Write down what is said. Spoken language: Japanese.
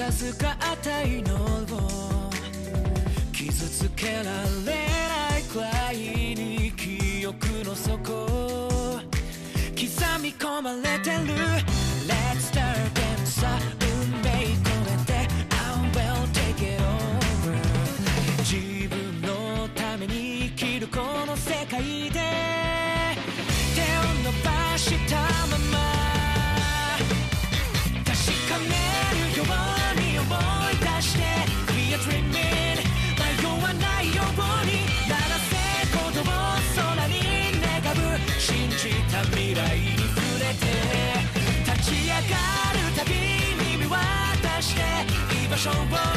わずかたいのを傷つけられないくらいに記憶の底刻み込まれてる。Let's start again. さ運命込めて。I will take it over. 自分のために生きるこの世界で。手を伸ばしたまま。確かめ伤疤